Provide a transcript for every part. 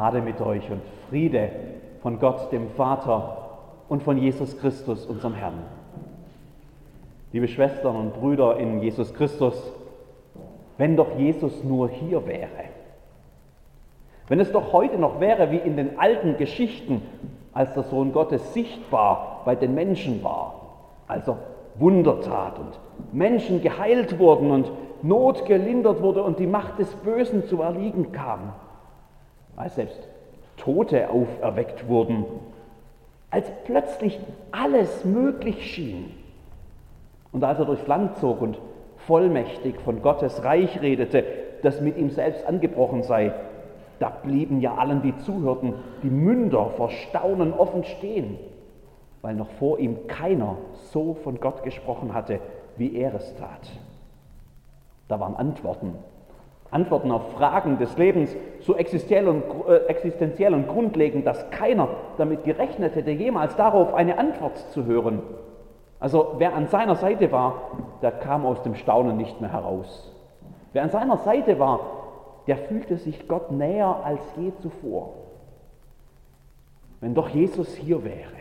Gnade mit euch und Friede von Gott, dem Vater und von Jesus Christus, unserem Herrn. Liebe Schwestern und Brüder in Jesus Christus, wenn doch Jesus nur hier wäre, wenn es doch heute noch wäre wie in den alten Geschichten, als der Sohn Gottes sichtbar bei den Menschen war, also Wunder tat und Menschen geheilt wurden und Not gelindert wurde und die Macht des Bösen zu erliegen kam, als selbst Tote auferweckt wurden, als plötzlich alles möglich schien. Und als er durchs Land zog und vollmächtig von Gottes Reich redete, das mit ihm selbst angebrochen sei, da blieben ja allen, die zuhörten, die Münder vor Staunen offen stehen, weil noch vor ihm keiner so von Gott gesprochen hatte, wie er es tat. Da waren Antworten Antworten auf Fragen des Lebens so existenziell und, äh, existenziell und grundlegend, dass keiner damit gerechnet hätte, jemals darauf eine Antwort zu hören. Also wer an seiner Seite war, der kam aus dem Staunen nicht mehr heraus. Wer an seiner Seite war, der fühlte sich Gott näher als je zuvor. Wenn doch Jesus hier wäre.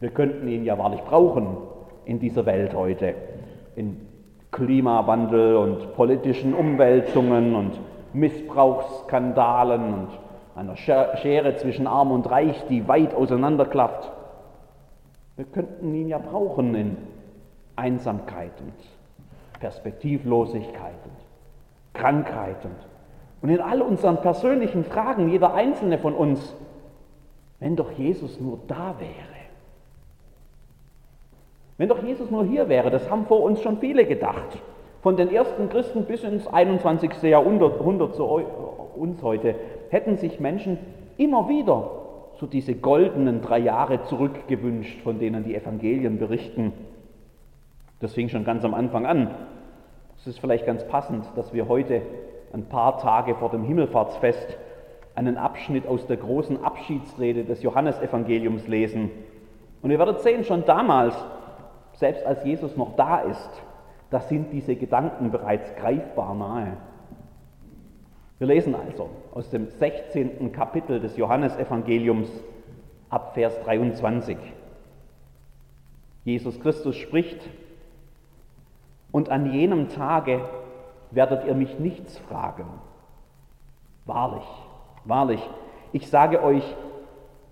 Wir könnten ihn ja wahrlich brauchen in dieser Welt heute, in Klimawandel und politischen Umwälzungen und Missbrauchsskandalen und einer Schere zwischen Arm und Reich, die weit auseinanderklafft. Wir könnten ihn ja brauchen in Einsamkeit und Perspektivlosigkeit und Krankheit und, und in all unseren persönlichen Fragen, jeder einzelne von uns, wenn doch Jesus nur da wäre. Wenn doch Jesus nur hier wäre, das haben vor uns schon viele gedacht. Von den ersten Christen bis ins 21. Jahrhundert zu uns heute hätten sich Menschen immer wieder so diese goldenen drei Jahre zurückgewünscht, von denen die Evangelien berichten. Das fing schon ganz am Anfang an. Es ist vielleicht ganz passend, dass wir heute ein paar Tage vor dem Himmelfahrtsfest einen Abschnitt aus der großen Abschiedsrede des Johannesevangeliums lesen. Und ihr werdet sehen, schon damals selbst als Jesus noch da ist, da sind diese Gedanken bereits greifbar nahe. Wir lesen also aus dem 16. Kapitel des Johannesevangeliums ab Vers 23. Jesus Christus spricht, und an jenem Tage werdet ihr mich nichts fragen. Wahrlich, wahrlich, ich sage euch,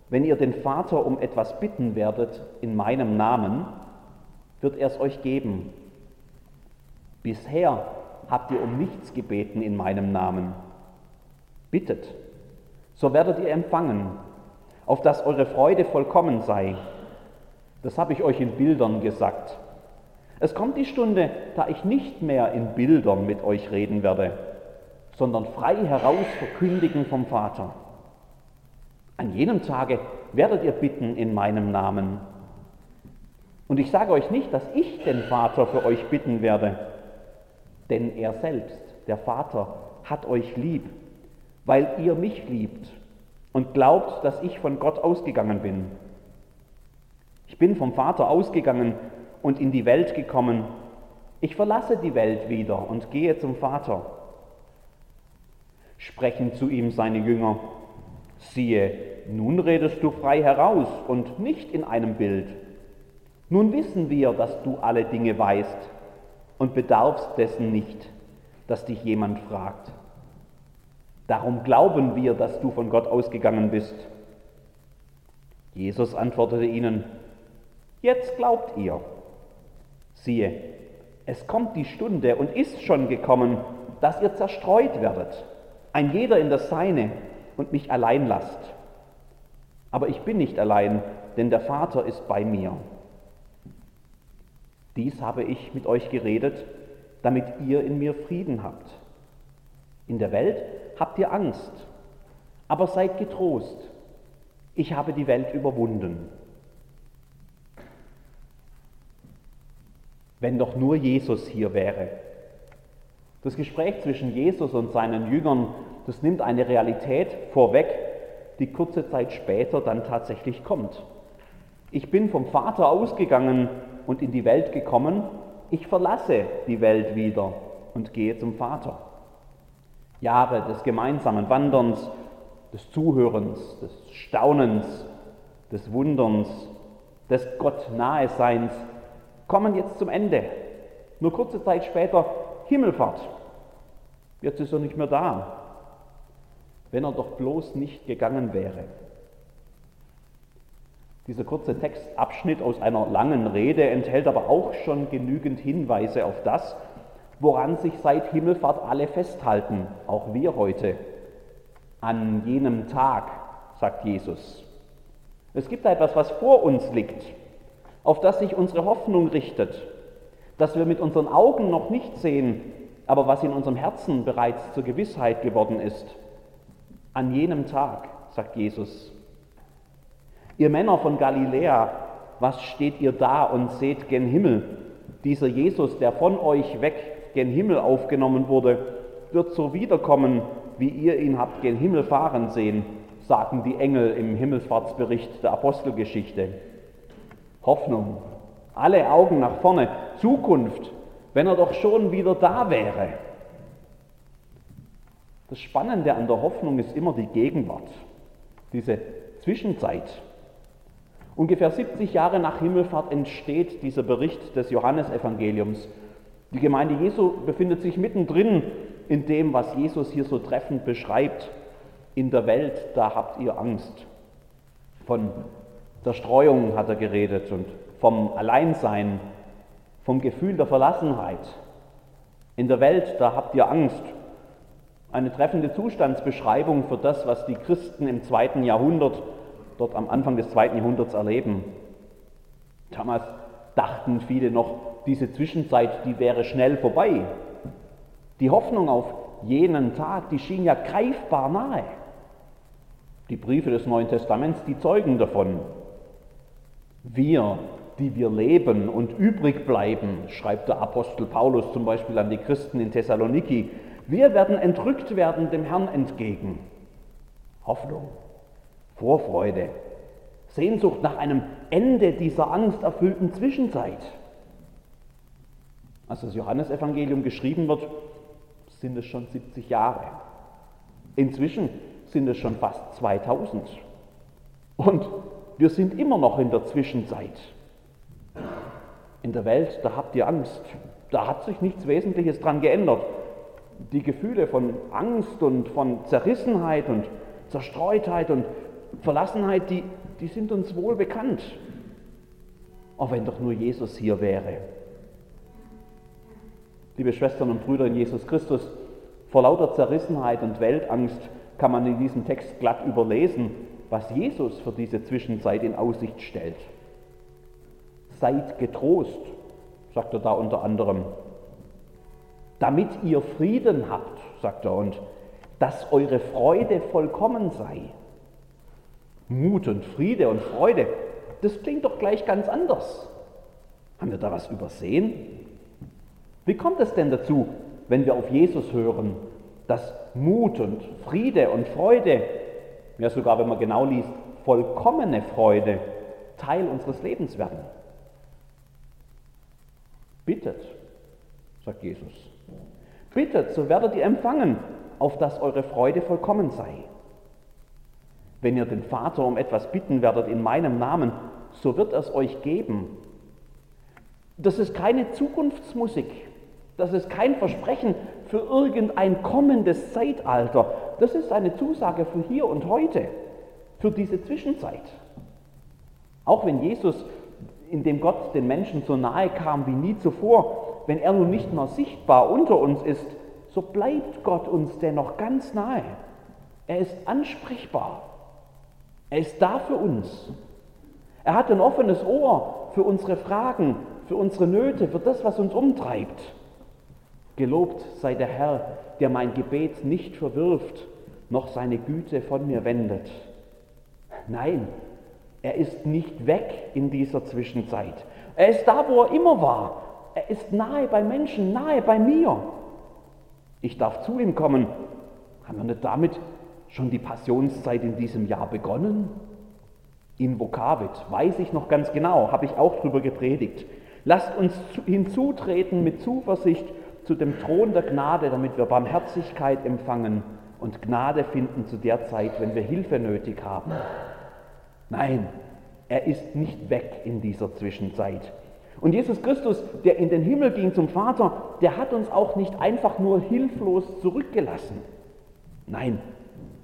wenn ihr den Vater um etwas bitten werdet in meinem Namen, wird er es euch geben. Bisher habt ihr um nichts gebeten in meinem Namen. Bittet, so werdet ihr empfangen, auf dass eure Freude vollkommen sei. Das habe ich euch in Bildern gesagt. Es kommt die Stunde, da ich nicht mehr in Bildern mit euch reden werde, sondern frei heraus verkündigen vom Vater. An jenem Tage werdet ihr bitten in meinem Namen. Und ich sage euch nicht, dass ich den Vater für euch bitten werde, denn er selbst, der Vater, hat euch lieb, weil ihr mich liebt und glaubt, dass ich von Gott ausgegangen bin. Ich bin vom Vater ausgegangen und in die Welt gekommen. Ich verlasse die Welt wieder und gehe zum Vater. Sprechen zu ihm seine Jünger, siehe, nun redest du frei heraus und nicht in einem Bild. Nun wissen wir, dass du alle Dinge weißt und bedarfst dessen nicht, dass dich jemand fragt. Darum glauben wir, dass du von Gott ausgegangen bist. Jesus antwortete ihnen, jetzt glaubt ihr. Siehe, es kommt die Stunde und ist schon gekommen, dass ihr zerstreut werdet, ein jeder in das Seine und mich allein lasst. Aber ich bin nicht allein, denn der Vater ist bei mir. Dies habe ich mit euch geredet, damit ihr in mir Frieden habt. In der Welt habt ihr Angst, aber seid getrost. Ich habe die Welt überwunden. Wenn doch nur Jesus hier wäre. Das Gespräch zwischen Jesus und seinen Jüngern, das nimmt eine Realität vorweg, die kurze Zeit später dann tatsächlich kommt. Ich bin vom Vater ausgegangen und in die Welt gekommen, ich verlasse die Welt wieder und gehe zum Vater. Jahre des gemeinsamen Wanderns des Zuhörens, des Staunens, des Wunderns, des Gott nahe Seins kommen jetzt zum Ende. Nur kurze Zeit später Himmelfahrt. Jetzt ist er nicht mehr da. Wenn er doch bloß nicht gegangen wäre. Dieser kurze Textabschnitt aus einer langen Rede enthält aber auch schon genügend Hinweise auf das, woran sich seit Himmelfahrt alle festhalten, auch wir heute. An jenem Tag, sagt Jesus. Es gibt etwas, was vor uns liegt, auf das sich unsere Hoffnung richtet, das wir mit unseren Augen noch nicht sehen, aber was in unserem Herzen bereits zur Gewissheit geworden ist. An jenem Tag, sagt Jesus. Ihr Männer von Galiläa, was steht ihr da und seht gen Himmel? Dieser Jesus, der von euch weg gen Himmel aufgenommen wurde, wird so wiederkommen, wie ihr ihn habt gen Himmel fahren sehen, sagen die Engel im Himmelfahrtsbericht der Apostelgeschichte. Hoffnung, alle Augen nach vorne, Zukunft, wenn er doch schon wieder da wäre. Das Spannende an der Hoffnung ist immer die Gegenwart, diese Zwischenzeit. Ungefähr 70 Jahre nach Himmelfahrt entsteht dieser Bericht des Johannesevangeliums. Die Gemeinde Jesu befindet sich mittendrin in dem, was Jesus hier so treffend beschreibt. In der Welt, da habt ihr Angst. Von Zerstreuung hat er geredet und vom Alleinsein, vom Gefühl der Verlassenheit. In der Welt, da habt ihr Angst. Eine treffende Zustandsbeschreibung für das, was die Christen im zweiten Jahrhundert, dort am Anfang des zweiten Jahrhunderts erleben. Damals dachten viele noch, diese Zwischenzeit, die wäre schnell vorbei. Die Hoffnung auf jenen Tag, die schien ja greifbar nahe. Die Briefe des Neuen Testaments, die zeugen davon. Wir, die wir leben und übrig bleiben, schreibt der Apostel Paulus zum Beispiel an die Christen in Thessaloniki, wir werden entrückt werden dem Herrn entgegen. Hoffnung, Vorfreude, Sehnsucht nach einem Ende dieser angsterfüllten Zwischenzeit. Als das Johannesevangelium geschrieben wird, sind es schon 70 Jahre. Inzwischen sind es schon fast 2000. Und wir sind immer noch in der Zwischenzeit. In der Welt, da habt ihr Angst. Da hat sich nichts Wesentliches dran geändert. Die Gefühle von Angst und von Zerrissenheit und Zerstreutheit und Verlassenheit, die, die sind uns wohl bekannt. Auch wenn doch nur Jesus hier wäre. Liebe Schwestern und Brüder in Jesus Christus, vor lauter Zerrissenheit und Weltangst kann man in diesem Text glatt überlesen, was Jesus für diese Zwischenzeit in Aussicht stellt. Seid getrost, sagt er da unter anderem, damit ihr Frieden habt, sagt er, und dass eure Freude vollkommen sei. Mut und Friede und Freude, das klingt doch gleich ganz anders. Haben wir da was übersehen? Wie kommt es denn dazu, wenn wir auf Jesus hören, dass Mut und Friede und Freude, ja sogar wenn man genau liest, vollkommene Freude Teil unseres Lebens werden? Bittet, sagt Jesus. Bittet, so werdet ihr empfangen, auf dass eure Freude vollkommen sei. Wenn ihr den Vater um etwas bitten werdet in meinem Namen, so wird er es euch geben. Das ist keine Zukunftsmusik. Das ist kein Versprechen für irgendein kommendes Zeitalter. Das ist eine Zusage für hier und heute, für diese Zwischenzeit. Auch wenn Jesus, in dem Gott den Menschen so nahe kam wie nie zuvor, wenn er nun nicht mehr sichtbar unter uns ist, so bleibt Gott uns dennoch ganz nahe. Er ist ansprechbar. Er ist da für uns. Er hat ein offenes Ohr für unsere Fragen, für unsere Nöte, für das, was uns umtreibt. Gelobt sei der Herr, der mein Gebet nicht verwirft, noch seine Güte von mir wendet. Nein, er ist nicht weg in dieser Zwischenzeit. Er ist da, wo er immer war. Er ist nahe bei Menschen, nahe bei mir. Ich darf zu ihm kommen. Haben wir nicht damit schon die Passionszeit in diesem Jahr begonnen? Invocavit, weiß ich noch ganz genau, habe ich auch drüber gepredigt. Lasst uns hinzutreten mit Zuversicht zu dem Thron der Gnade, damit wir Barmherzigkeit empfangen und Gnade finden zu der Zeit, wenn wir Hilfe nötig haben. Nein, er ist nicht weg in dieser Zwischenzeit. Und Jesus Christus, der in den Himmel ging zum Vater, der hat uns auch nicht einfach nur hilflos zurückgelassen. Nein,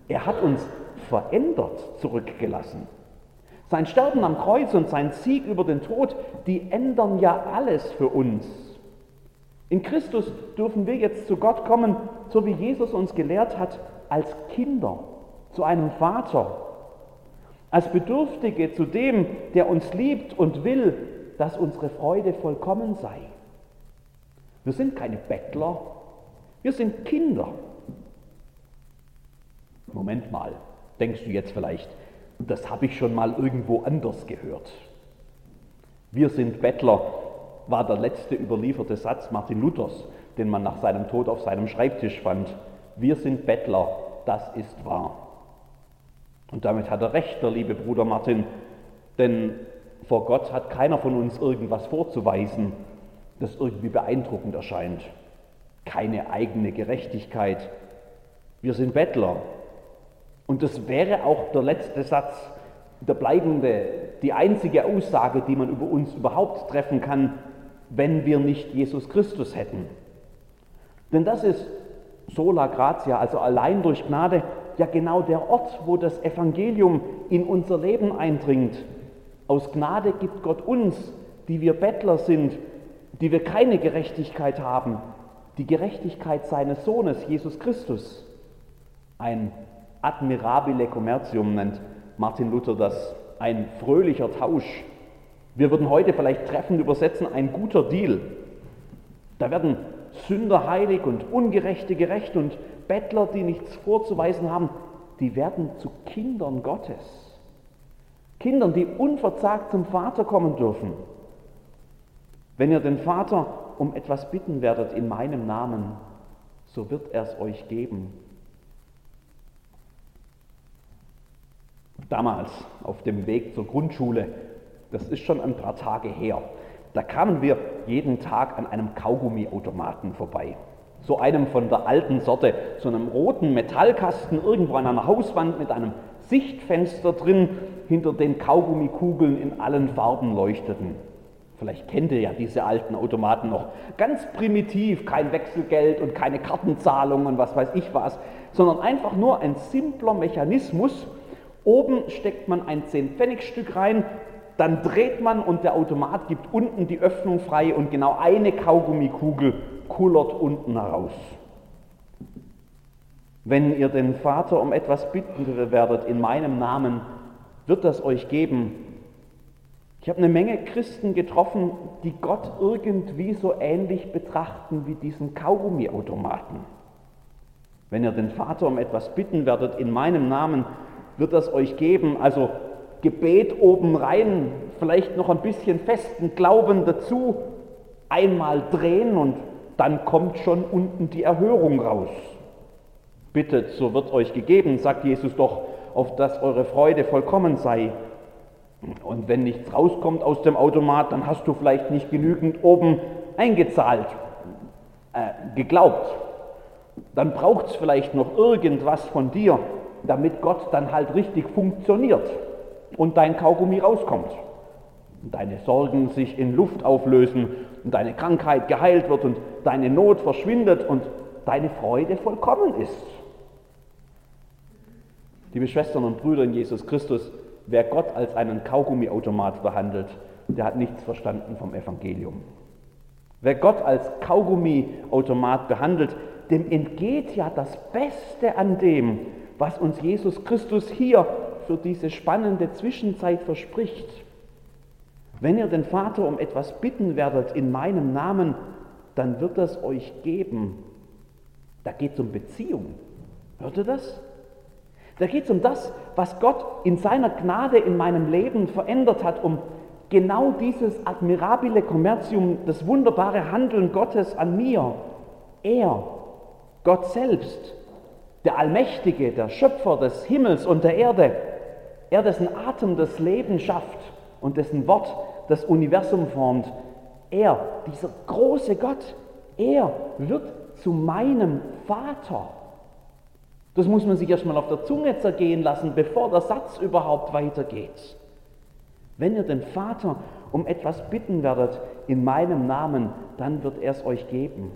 er hat uns verändert zurückgelassen. Sein Sterben am Kreuz und sein Sieg über den Tod, die ändern ja alles für uns. In Christus dürfen wir jetzt zu Gott kommen, so wie Jesus uns gelehrt hat, als Kinder zu einem Vater, als Bedürftige zu dem, der uns liebt und will, dass unsere Freude vollkommen sei. Wir sind keine Bettler, wir sind Kinder. Moment mal, denkst du jetzt vielleicht, das habe ich schon mal irgendwo anders gehört. Wir sind Bettler war der letzte überlieferte Satz Martin Luthers, den man nach seinem Tod auf seinem Schreibtisch fand. Wir sind Bettler, das ist wahr. Und damit hat er recht, der liebe Bruder Martin, denn vor Gott hat keiner von uns irgendwas vorzuweisen, das irgendwie beeindruckend erscheint. Keine eigene Gerechtigkeit. Wir sind Bettler. Und das wäre auch der letzte Satz, der bleibende, die einzige Aussage, die man über uns überhaupt treffen kann, wenn wir nicht Jesus Christus hätten. Denn das ist sola gratia, also allein durch Gnade, ja genau der Ort, wo das Evangelium in unser Leben eindringt. Aus Gnade gibt Gott uns, die wir Bettler sind, die wir keine Gerechtigkeit haben, die Gerechtigkeit seines Sohnes, Jesus Christus. Ein admirabile commercium nennt Martin Luther das, ein fröhlicher Tausch wir würden heute vielleicht treffend übersetzen, ein guter Deal. Da werden Sünder heilig und Ungerechte gerecht und Bettler, die nichts vorzuweisen haben, die werden zu Kindern Gottes. Kindern, die unverzagt zum Vater kommen dürfen. Wenn ihr den Vater um etwas bitten werdet in meinem Namen, so wird er es euch geben. Damals auf dem Weg zur Grundschule das ist schon ein paar Tage her. Da kamen wir jeden Tag an einem Kaugummiautomaten vorbei. So einem von der alten Sorte, so einem roten Metallkasten irgendwo an einer Hauswand mit einem Sichtfenster drin, hinter den Kaugummikugeln in allen Farben leuchteten. Vielleicht kennt ihr ja diese alten Automaten noch. Ganz primitiv, kein Wechselgeld und keine Kartenzahlung und was weiß ich was, sondern einfach nur ein simpler Mechanismus. Oben steckt man ein 10-Pfennig-Stück rein, dann dreht man und der Automat gibt unten die Öffnung frei und genau eine Kaugummikugel kullert unten heraus. Wenn ihr den Vater um etwas bitten werdet in meinem Namen, wird das euch geben. Ich habe eine Menge Christen getroffen, die Gott irgendwie so ähnlich betrachten wie diesen Kaugummiautomaten. Wenn ihr den Vater um etwas bitten werdet in meinem Namen, wird das euch geben. Also Gebet oben rein, vielleicht noch ein bisschen festen Glauben dazu, einmal drehen und dann kommt schon unten die Erhörung raus. Bittet, so wird euch gegeben, sagt Jesus doch, auf dass eure Freude vollkommen sei. Und wenn nichts rauskommt aus dem Automat, dann hast du vielleicht nicht genügend oben eingezahlt, äh, geglaubt. Dann braucht es vielleicht noch irgendwas von dir, damit Gott dann halt richtig funktioniert und dein Kaugummi rauskommt. Und deine Sorgen sich in Luft auflösen und deine Krankheit geheilt wird und deine Not verschwindet und deine Freude vollkommen ist. Liebe Schwestern und Brüder in Jesus Christus, wer Gott als einen Kaugummiautomat behandelt, der hat nichts verstanden vom Evangelium. Wer Gott als Kaugummiautomat behandelt, dem entgeht ja das Beste an dem, was uns Jesus Christus hier für diese spannende Zwischenzeit verspricht. Wenn ihr den Vater um etwas bitten werdet in meinem Namen, dann wird es euch geben. Da geht es um Beziehung. Hört ihr das? Da geht es um das, was Gott in seiner Gnade in meinem Leben verändert hat, um genau dieses admirabile Kommerzium, das wunderbare Handeln Gottes an mir. Er, Gott selbst, der Allmächtige, der Schöpfer des Himmels und der Erde, er, dessen Atem das Leben schafft und dessen Wort das Universum formt, er, dieser große Gott, er wird zu meinem Vater. Das muss man sich erstmal auf der Zunge zergehen lassen, bevor der Satz überhaupt weitergeht. Wenn ihr den Vater um etwas bitten werdet in meinem Namen, dann wird er es euch geben.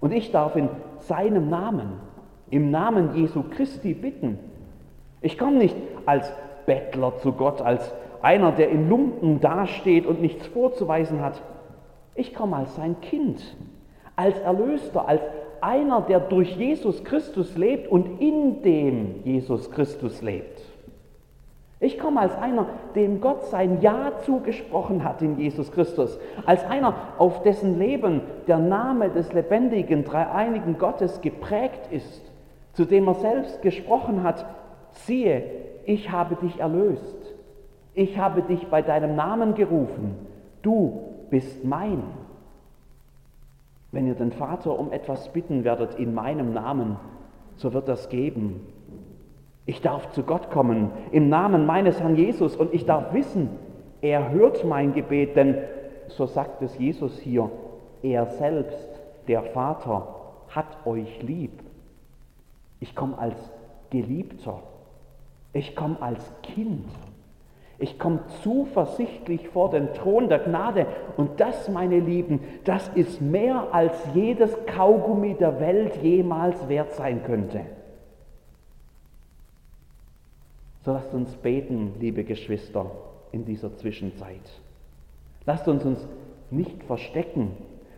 Und ich darf in seinem Namen, im Namen Jesu Christi bitten. Ich komme nicht als Bettler zu Gott, als einer, der in Lumpen dasteht und nichts vorzuweisen hat. Ich komme als sein Kind, als Erlöster, als einer, der durch Jesus Christus lebt und in dem Jesus Christus lebt. Ich komme als einer, dem Gott sein Ja zugesprochen hat in Jesus Christus, als einer, auf dessen Leben der Name des lebendigen, dreieinigen Gottes geprägt ist, zu dem er selbst gesprochen hat, siehe, ich habe dich erlöst, ich habe dich bei deinem Namen gerufen, du bist mein. Wenn ihr den Vater um etwas bitten werdet in meinem Namen, so wird das geben. Ich darf zu Gott kommen im Namen meines Herrn Jesus und ich darf wissen, er hört mein Gebet, denn so sagt es Jesus hier, er selbst, der Vater, hat euch lieb. Ich komme als Geliebter, ich komme als Kind. Ich komme zuversichtlich vor den Thron der Gnade. Und das, meine Lieben, das ist mehr als jedes Kaugummi der Welt jemals wert sein könnte. So lasst uns beten, liebe Geschwister, in dieser Zwischenzeit. Lasst uns uns nicht verstecken,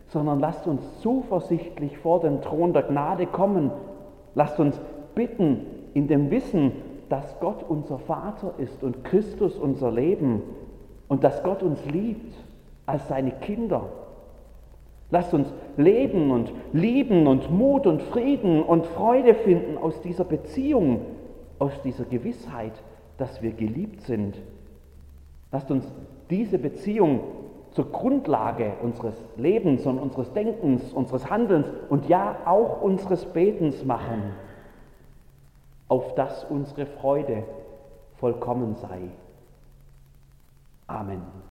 sondern lasst uns zuversichtlich vor den Thron der Gnade kommen. Lasst uns bitten in dem Wissen, dass Gott unser Vater ist und Christus unser Leben und dass Gott uns liebt als seine Kinder. Lasst uns leben und lieben und Mut und Frieden und Freude finden aus dieser Beziehung, aus dieser Gewissheit, dass wir geliebt sind. Lasst uns diese Beziehung zur Grundlage unseres Lebens und unseres Denkens, unseres Handelns und ja auch unseres Betens machen auf dass unsere Freude vollkommen sei. Amen.